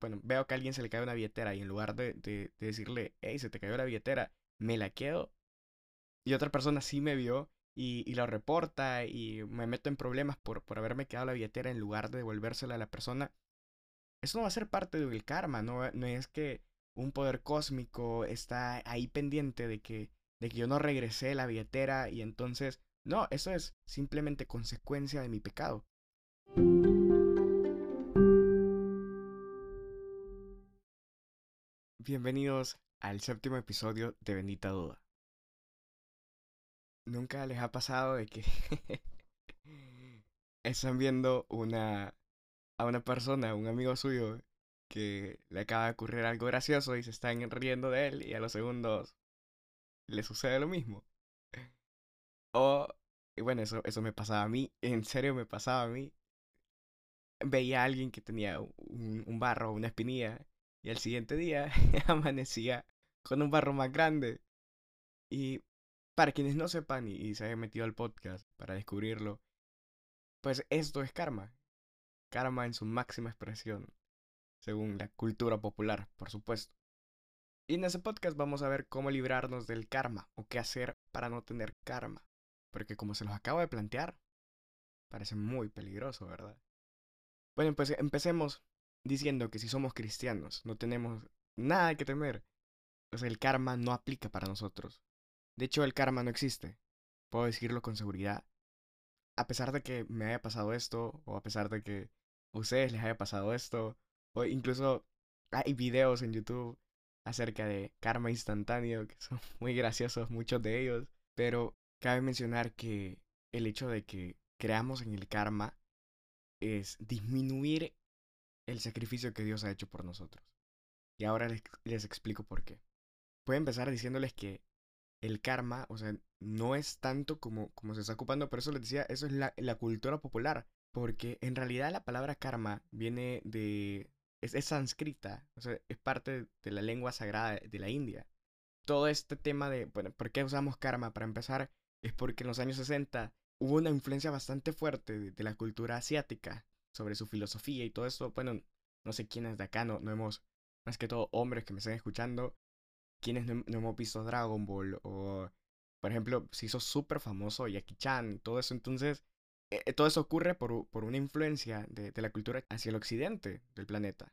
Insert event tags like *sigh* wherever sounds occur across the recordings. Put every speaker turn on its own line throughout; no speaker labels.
bueno, veo que a alguien se le cae una billetera y en lugar de, de, de decirle, hey, se te cayó la billetera, me la quedo. Y otra persona sí me vio y, y lo reporta y me meto en problemas por, por haberme quedado la billetera en lugar de devolvérsela a la persona. Eso no va a ser parte del karma, no, no es que un poder cósmico está ahí pendiente de que, de que yo no regresé la billetera y entonces... No, eso es simplemente consecuencia de mi pecado. Bienvenidos al séptimo episodio de Bendita Duda. Nunca les ha pasado de que *laughs* están viendo una a una persona, un amigo suyo, que le acaba de ocurrir algo gracioso y se están riendo de él y a los segundos le sucede lo mismo. O, y bueno, eso, eso me pasaba a mí, en serio me pasaba a mí. Veía a alguien que tenía un, un barro, una espinilla, y al siguiente día *laughs* amanecía con un barro más grande. Y para quienes no sepan y, y se hayan metido al podcast para descubrirlo, pues esto es karma. Karma en su máxima expresión según la cultura popular, por supuesto. Y en ese podcast vamos a ver cómo librarnos del karma o qué hacer para no tener karma. Porque como se los acabo de plantear, parece muy peligroso, ¿verdad? Bueno, pues empecemos diciendo que si somos cristianos no tenemos nada que temer. Pues el karma no aplica para nosotros. De hecho, el karma no existe. Puedo decirlo con seguridad. A pesar de que me haya pasado esto, o a pesar de que a ustedes les haya pasado esto, o incluso hay videos en YouTube acerca de karma instantáneo, que son *laughs* muy graciosos muchos de ellos. Pero cabe mencionar que el hecho de que creamos en el karma es disminuir el sacrificio que Dios ha hecho por nosotros. Y ahora les, les explico por qué. A empezar diciéndoles que el karma, o sea, no es tanto como, como se está ocupando, pero eso les decía, eso es la, cultura popular. Porque en realidad la palabra karma viene de, es, es sánscrita, o sea, es parte de la lengua sagrada de la India. Todo este tema de, bueno, ¿por qué usamos karma? Para empezar, es porque en los años 60 hubo una influencia bastante fuerte de la cultura asiática sobre su filosofía y todo eso. Bueno, no sé quiénes de acá no, no hemos, más que todo hombres que me estén escuchando, quienes no, no hemos visto Dragon Ball o, por ejemplo, se hizo súper famoso Jackie Chan todo eso. Entonces, eh, todo eso ocurre por, por una influencia de, de, la cultura hacia el occidente del planeta.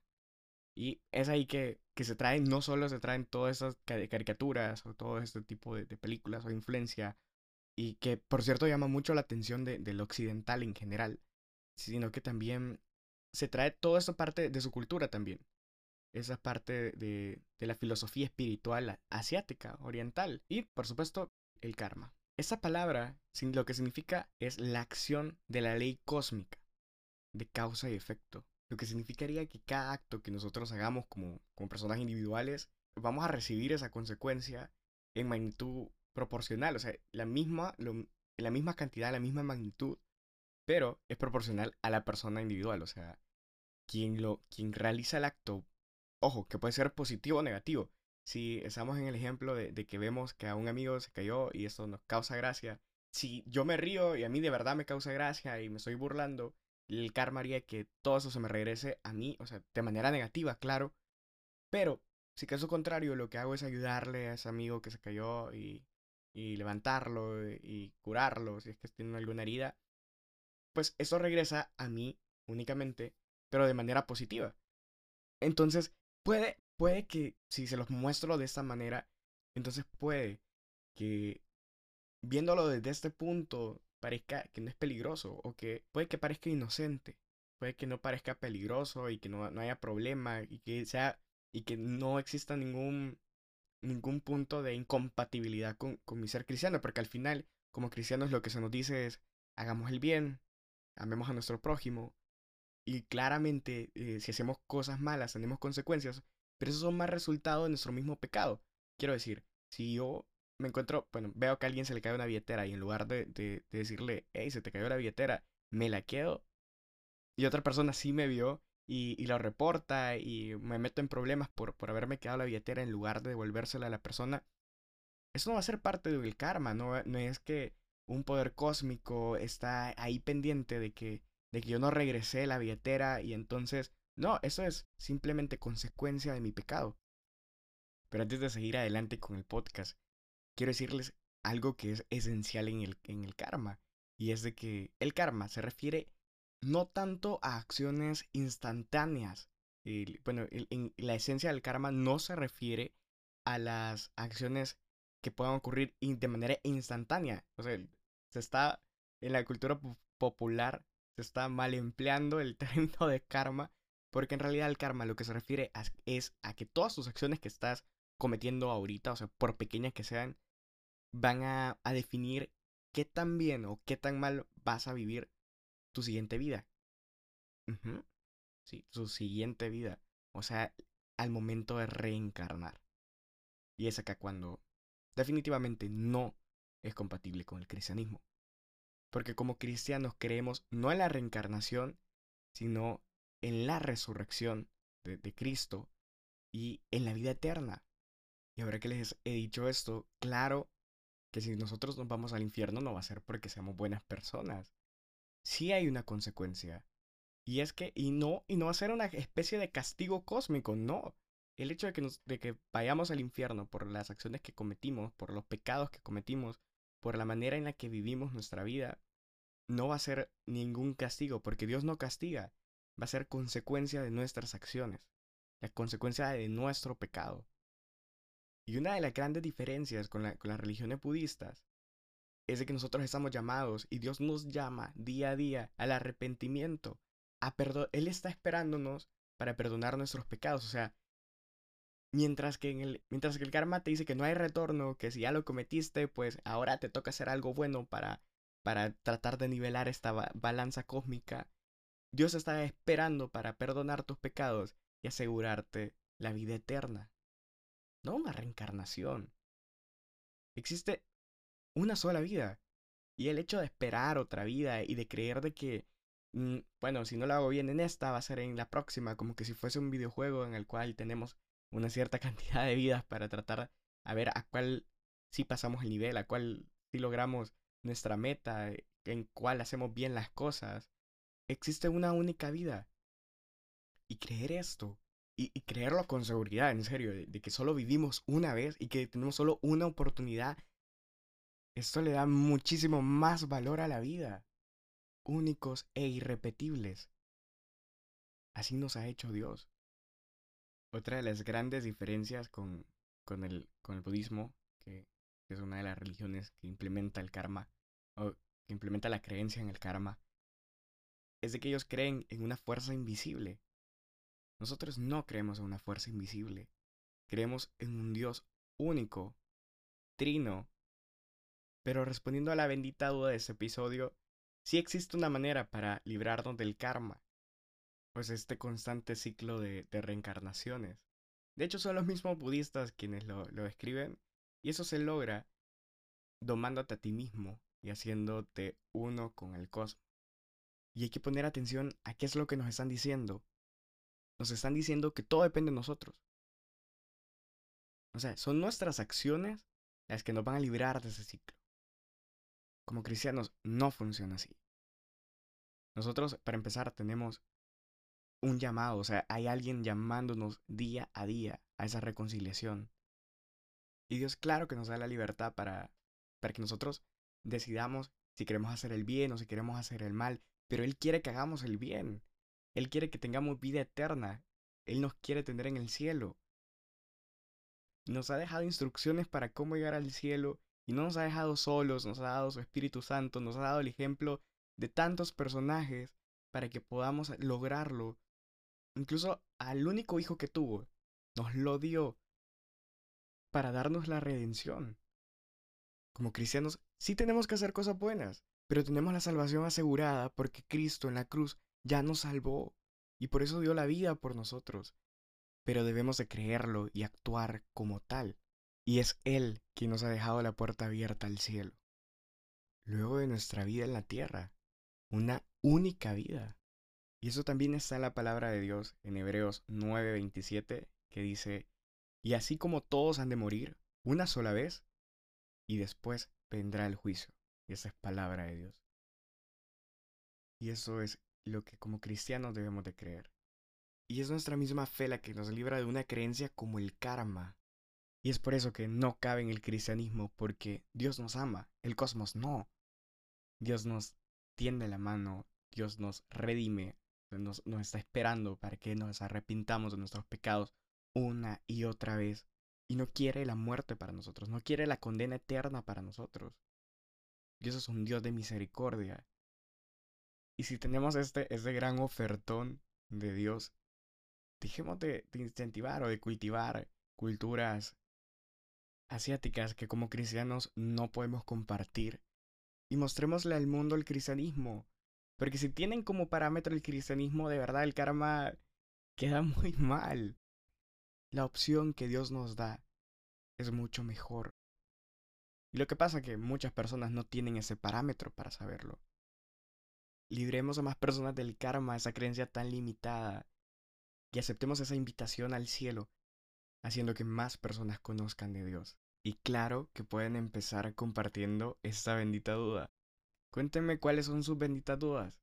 Y es ahí que, que se traen, no solo se traen todas esas caricaturas o todo este tipo de, películas o influencia, y que por cierto llama mucho la atención de, del occidental en general, sino que también se trae toda esa parte de su cultura también. Esa parte de, de la filosofía espiritual asiática, oriental. Y, por supuesto, el karma. Esa palabra lo que significa es la acción de la ley cósmica, de causa y efecto. Lo que significaría que cada acto que nosotros hagamos como, como personas individuales, vamos a recibir esa consecuencia en magnitud proporcional, o sea, la misma, lo, la misma cantidad, la misma magnitud, pero es proporcional a la persona individual, o sea, quien, lo, quien realiza el acto, ojo, que puede ser positivo o negativo. Si estamos en el ejemplo de, que vemos que a un amigo se cayó y esto nos causa gracia, si yo me río y a mí de verdad me causa gracia y me estoy burlando, el karma haría que todo eso se me regrese a mí, o sea, de manera negativa, claro. Pero, si caso contrario, lo que hago es ayudarle a ese amigo que se cayó y levantarlo y curarlo, si es que tiene alguna herida, pues eso regresa a mí únicamente, pero de manera positiva. Entonces, puede, puede que si se los muestro de esta manera, entonces puede que viéndolo desde este punto parezca que no es peligroso o que puede que parezca inocente, puede que no parezca peligroso y que no, no haya problema y que sea y que no exista ningún ningún punto de incompatibilidad con, con mi ser cristiano, porque al final, como cristianos, lo que se nos dice es hagamos el bien, amemos a nuestro prójimo, y claramente, eh, si hacemos cosas malas, tenemos consecuencias, pero esos son más resultado de nuestro mismo pecado. Quiero decir, si yo me encuentro, bueno, veo que a alguien se le cae una billetera y en lugar de decirle, hey, se te cayó la billetera, me la quedo, y otra persona sí me vio y, y, lo reporta y me meto en problemas por, por haberme quedado la billetera en lugar de devolvérsela a la persona, eso no va a ser parte del karma, no, no es que un poder cósmico está ahí pendiente de que, de que yo no regresé la billetera y entonces, No, eso es simplemente consecuencia de mi pecado. Pero antes de seguir adelante con el podcast, quiero decirles algo que es esencial en el, en el karma. Y es de que el karma se refiere no tanto a acciones instantáneas. bueno, en la esencia del karma no se refiere a las acciones que puedan ocurrir de manera instantánea. O sea, se está en la cultura popular, se está mal empleando el *laughs* término de karma, porque en realidad el karma lo que se refiere es a que todas tus acciones que estás cometiendo ahorita, o sea, por pequeñas que sean, van a, a definir qué tan bien o qué tan mal vas a vivir tu siguiente vida. Sí, su siguiente vida. O sea, al momento de reencarnar. Y es acá cuando definitivamente no es compatible con el cristianismo. Porque como cristianos creemos no en la reencarnación, sino en la resurrección de, Cristo y en la vida eterna. Y ahora que les he dicho esto, claro que si nosotros nos vamos al infierno no va a ser porque seamos buenas personas. Sí hay una consecuencia. Y es que, y no, y no va a ser una especie de castigo cósmico, no. El hecho de que, vayamos al infierno por las acciones que cometimos, por los pecados que cometimos, por la manera en la que vivimos nuestra vida, no va a ser ningún castigo, porque Dios no castiga, va a ser consecuencia de nuestras acciones, la consecuencia de nuestro pecado. Y una de las grandes diferencias con, las religiones budistas es de que nosotros estamos llamados y Dios nos llama día a día al arrepentimiento. A perdón, Él está esperándonos para perdonar nuestros pecados. O sea, mientras que, el, mientras que el karma te dice que no hay retorno, que si ya lo cometiste, pues ahora te toca hacer algo bueno para, para tratar de nivelar esta balanza cósmica. Dios está esperando para perdonar tus pecados y asegurarte la vida eterna no una reencarnación. Existe una sola vida. Y el hecho de esperar otra vida y de creer de que, mm, bueno, si no lo hago bien en esta, va a ser en la próxima, como que si fuese un videojuego en el cual tenemos una cierta *laughs* cantidad de vidas para tratar a ver a cuál sí pasamos el nivel, a cuál sí logramos nuestra meta, en cuál hacemos bien las cosas. Existe una única vida. Y creer esto y, creerlo con seguridad, en serio, de, que solo vivimos una vez y que tenemos solo una oportunidad, esto le da muchísimo más valor a la vida, únicos e irrepetibles. Así nos ha hecho Dios. Otra de las grandes diferencias con, con, el, con el budismo, que, es una de las religiones que implementa el karma, o que implementa la creencia en el karma, es de que ellos creen en una fuerza invisible nosotros no creemos en una fuerza invisible. Creemos en un Dios único, trino. Pero respondiendo a la bendita duda de este episodio, sí existe una manera para librarnos del karma, pues este constante ciclo de, reencarnaciones. De hecho, son los mismos budistas quienes lo, lo escriben, y eso se logra domándote a ti mismo y haciéndote uno con el cosmos. Y hay que poner atención a qué es lo que nos están diciendo, nos están diciendo que todo depende de nosotros. O sea, son nuestras acciones las que nos van a librar de ese ciclo. Como cristianos no funciona así. Nosotros, para empezar, tenemos un llamado, o sea, hay alguien llamándonos día a día a esa reconciliación. Y Dios claro que nos da la libertad para, para que nosotros decidamos si queremos hacer el bien o si queremos hacer el mal, pero Él quiere que hagamos el bien. Él quiere que tengamos vida eterna. Él nos quiere tener en el cielo. Nos ha dejado instrucciones para cómo llegar al cielo y no nos ha dejado solos, nos ha dado su Espíritu Santo, nos ha dado el ejemplo de tantos personajes para que podamos lograrlo. Incluso al único hijo que tuvo, nos lo dio para darnos la redención. Como cristianos, sí tenemos que hacer cosas buenas, pero tenemos la salvación asegurada porque Cristo en la cruz ya nos salvó y por eso dio la vida por nosotros. Pero debemos de creerlo y actuar como tal. Y es Él quien nos ha dejado la puerta abierta al cielo. Luego de nuestra vida en la tierra, una única vida. Y eso también está la palabra de Dios en Hebreos 9:27, que dice, y así como todos han de morir una sola vez, y después vendrá el juicio. Y esa es palabra de Dios. Y eso es lo que como cristianos debemos de creer. Y es nuestra misma fe la que nos libra de una creencia como el karma. Y es por eso que no cabe en el cristianismo, porque Dios nos ama, el cosmos no. Dios nos tiende la mano, Dios nos redime, nos, está esperando para que nos arrepintamos de nuestros pecados una y otra vez. Y no quiere la muerte para nosotros, no quiere la condena eterna para nosotros. Dios es un Dios de misericordia. Y si tenemos este, este gran ofertón de Dios, dejemos de, de incentivar o de cultivar culturas asiáticas que como cristianos no podemos compartir y mostrémosle al mundo el cristianismo. Porque si tienen como parámetro el cristianismo, de verdad el karma queda *laughs* muy mal. La opción que Dios nos da es mucho mejor. Y lo que pasa es que muchas personas no tienen ese parámetro para saberlo. Libremos a más personas del karma, esa creencia tan limitada, y aceptemos esa invitación al cielo, haciendo que más personas conozcan de Dios. Y claro que pueden empezar compartiendo esta bendita duda. Cuéntenme cuáles son sus benditas dudas.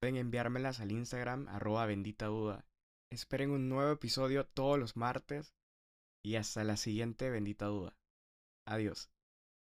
Pueden enviármelas al Instagram arroba bendita duda. Esperen un nuevo episodio todos los martes y hasta la siguiente bendita duda. Adiós.